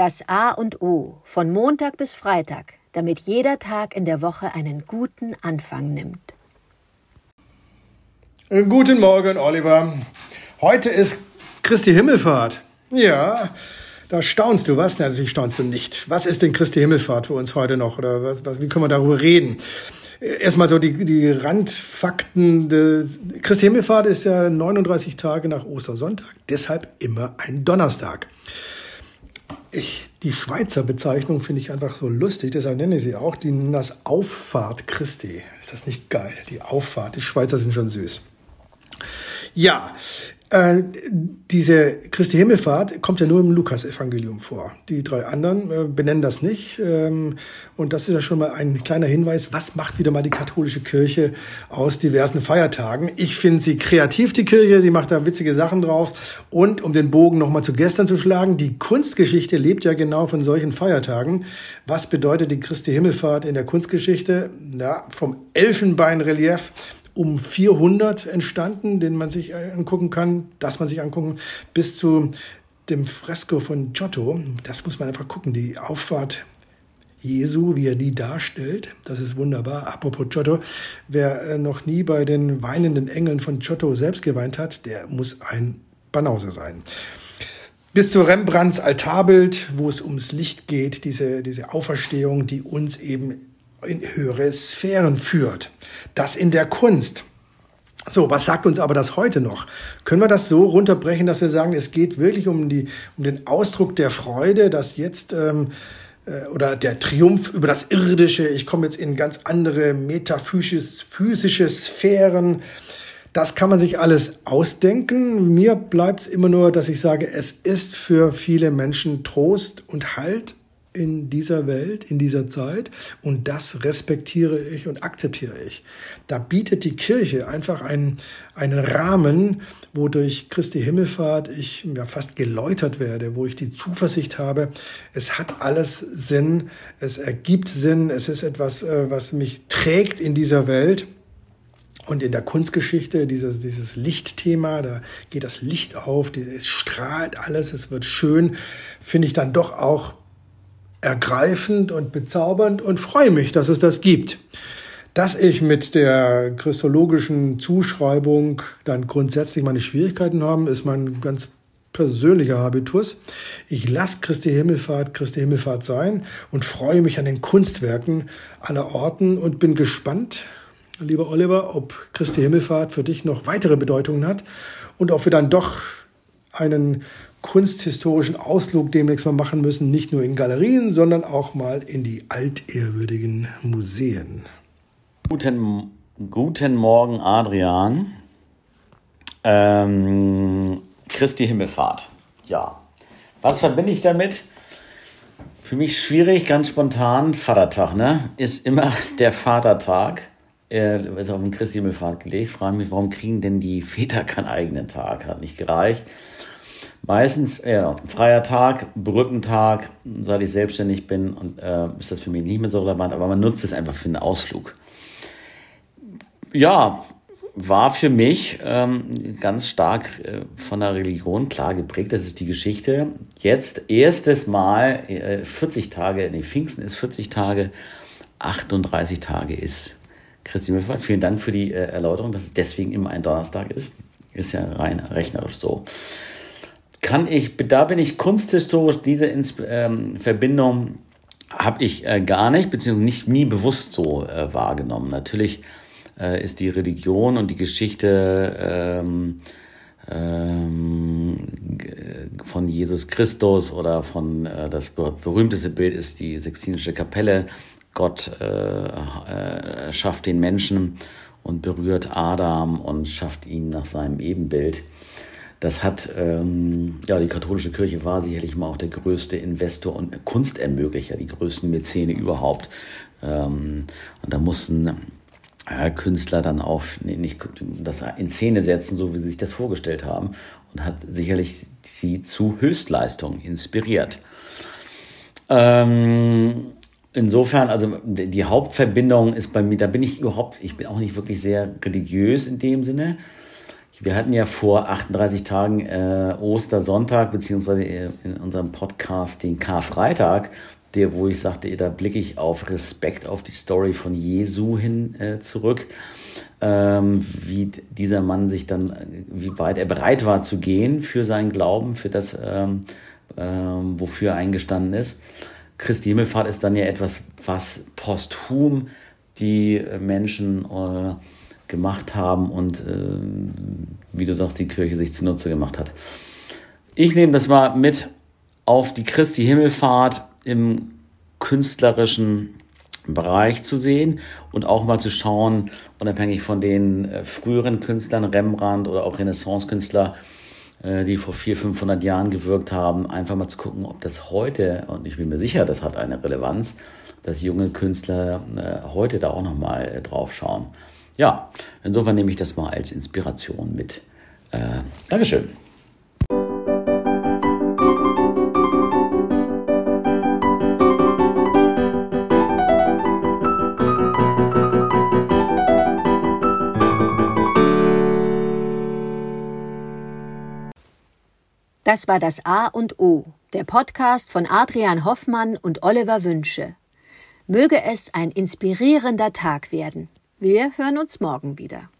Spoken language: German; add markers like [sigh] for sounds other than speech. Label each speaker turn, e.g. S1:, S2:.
S1: Das A und O von Montag bis Freitag, damit jeder Tag in der Woche einen guten Anfang nimmt.
S2: Guten Morgen, Oliver. Heute ist Christi Himmelfahrt. Ja, da staunst du, was? Natürlich staunst du nicht. Was ist denn Christi Himmelfahrt für uns heute noch? Oder was, was, wie können wir darüber reden? Erstmal so die, die Randfakten. Christi Himmelfahrt ist ja 39 Tage nach Ostersonntag, deshalb immer ein Donnerstag. Ich, die Schweizer Bezeichnung finde ich einfach so lustig, deshalb nenne ich sie auch. Die nennen das Auffahrt Christi. Ist das nicht geil? Die Auffahrt. Die Schweizer sind schon süß. Ja, äh, diese Christi Himmelfahrt kommt ja nur im Lukas-Evangelium vor. Die drei anderen äh, benennen das nicht. Ähm, und das ist ja schon mal ein kleiner Hinweis, was macht wieder mal die katholische Kirche aus diversen Feiertagen. Ich finde sie kreativ, die Kirche. Sie macht da witzige Sachen draus. Und um den Bogen nochmal zu gestern zu schlagen, die Kunstgeschichte lebt ja genau von solchen Feiertagen. Was bedeutet die Christi Himmelfahrt in der Kunstgeschichte? Ja, vom Elfenbeinrelief um 400 entstanden, den man sich angucken kann, das man sich angucken, bis zu dem Fresko von Giotto. Das muss man einfach gucken, die Auffahrt Jesu, wie er die darstellt. Das ist wunderbar. Apropos Giotto, wer äh, noch nie bei den weinenden Engeln von Giotto selbst geweint hat, der muss ein Banause sein. Bis zu Rembrandts Altarbild, wo es ums Licht geht, diese, diese Auferstehung, die uns eben in höhere Sphären führt. Das in der Kunst. So, was sagt uns aber das heute noch? Können wir das so runterbrechen, dass wir sagen, es geht wirklich um, die, um den Ausdruck der Freude, dass jetzt ähm, äh, oder der Triumph über das Irdische, ich komme jetzt in ganz andere metaphysische physische Sphären. Das kann man sich alles ausdenken. Mir bleibt es immer nur, dass ich sage, es ist für viele Menschen Trost und Halt in dieser Welt, in dieser Zeit und das respektiere ich und akzeptiere ich. Da bietet die Kirche einfach einen, einen Rahmen, wo durch Christi Himmelfahrt ich ja fast geläutert werde, wo ich die Zuversicht habe, es hat alles Sinn, es ergibt Sinn, es ist etwas, äh, was mich trägt in dieser Welt. Und in der Kunstgeschichte, dieses, dieses Lichtthema, da geht das Licht auf, es strahlt alles, es wird schön, finde ich dann doch auch ergreifend und bezaubernd und freue mich, dass es das gibt. Dass ich mit der christologischen Zuschreibung dann grundsätzlich meine Schwierigkeiten habe, ist mein ganz persönlicher Habitus. Ich lasse Christi Himmelfahrt Christi Himmelfahrt sein und freue mich an den Kunstwerken aller Orten und bin gespannt, lieber Oliver, ob Christi Himmelfahrt für dich noch weitere Bedeutungen hat und ob wir dann doch einen kunsthistorischen Ausflug demnächst mal machen müssen, nicht nur in Galerien, sondern auch mal in die altehrwürdigen Museen.
S3: Guten, guten Morgen, Adrian. Ähm, Christi Himmelfahrt. Ja. Was verbinde ich damit? Für mich schwierig, ganz spontan. Vatertag, ne? Ist immer [laughs] der Vatertag. Er ist auf den Christi Himmelfahrt gelegt. Ich frage mich, warum kriegen denn die Väter keinen eigenen Tag? Hat nicht gereicht. Meistens, ja, freier Tag, Brückentag, seit ich selbstständig bin, und äh, ist das für mich nicht mehr so relevant, aber man nutzt es einfach für einen Ausflug. Ja, war für mich ähm, ganz stark äh, von der Religion klar geprägt. Das ist die Geschichte. Jetzt erstes Mal äh, 40 Tage, nee, Pfingsten ist 40 Tage, 38 Tage ist Christi Himmelfahrt. Vielen Dank für die äh, Erläuterung, dass es deswegen immer ein Donnerstag ist. Ist ja rein rechnerisch so kann ich, da bin ich kunsthistorisch, diese Ins ähm, Verbindung habe ich äh, gar nicht, beziehungsweise nicht nie bewusst so äh, wahrgenommen. Natürlich äh, ist die Religion und die Geschichte ähm, ähm, von Jesus Christus oder von äh, das berühmteste Bild ist die Sextinische Kapelle. Gott äh, äh, schafft den Menschen und berührt Adam und schafft ihn nach seinem Ebenbild. Das hat, ähm, ja, die katholische Kirche war sicherlich mal auch der größte Investor und Kunstermöglicher, die größten Mäzene überhaupt. Ähm, und da mussten äh, Künstler dann auch nee, nicht das in Szene setzen, so wie sie sich das vorgestellt haben. Und hat sicherlich sie zu Höchstleistungen inspiriert. Ähm, insofern, also die Hauptverbindung ist bei mir, da bin ich überhaupt, ich bin auch nicht wirklich sehr religiös in dem Sinne Wir hatten ja vor 38 Tagen äh, Ostersonntag, beziehungsweise äh, in unserem Podcast den Karfreitag, der, wo ich sagte, da blicke ich auf Respekt auf die Story von Jesu hin äh, zurück ähm, wie dieser Mann sich dann, wie weit er bereit war zu gehen für seinen Glauben, für das, ähm, ähm, wofür er eingestanden ist. Christi Himmelfahrt ist dann ja etwas, was posthum die Menschen äh, gemacht haben und, äh, wie du sagst, die Kirche sich zunutze gemacht hat. Ich nehme das mal mit auf die Christi Himmelfahrt im künstlerischen Bereich zu sehen und auch mal zu schauen, unabhängig von den äh, früheren Künstlern, Rembrandt oder auch Renaissance-Künstler, äh, die vor 400, 500 Jahren gewirkt haben, einfach mal zu gucken, ob das heute, und ich bin mir sicher, das hat eine Relevanz, dass junge Künstler heute da auch nochmal drauf schauen. Ja, insofern nehme ich das mal als Inspiration mit. Äh, Dankeschön.
S1: Das war das A und O, der Podcast von Adrian Hoffmann und Oliver Wünsche. Möge es ein inspirierender Tag werden. Wir hören uns morgen wieder.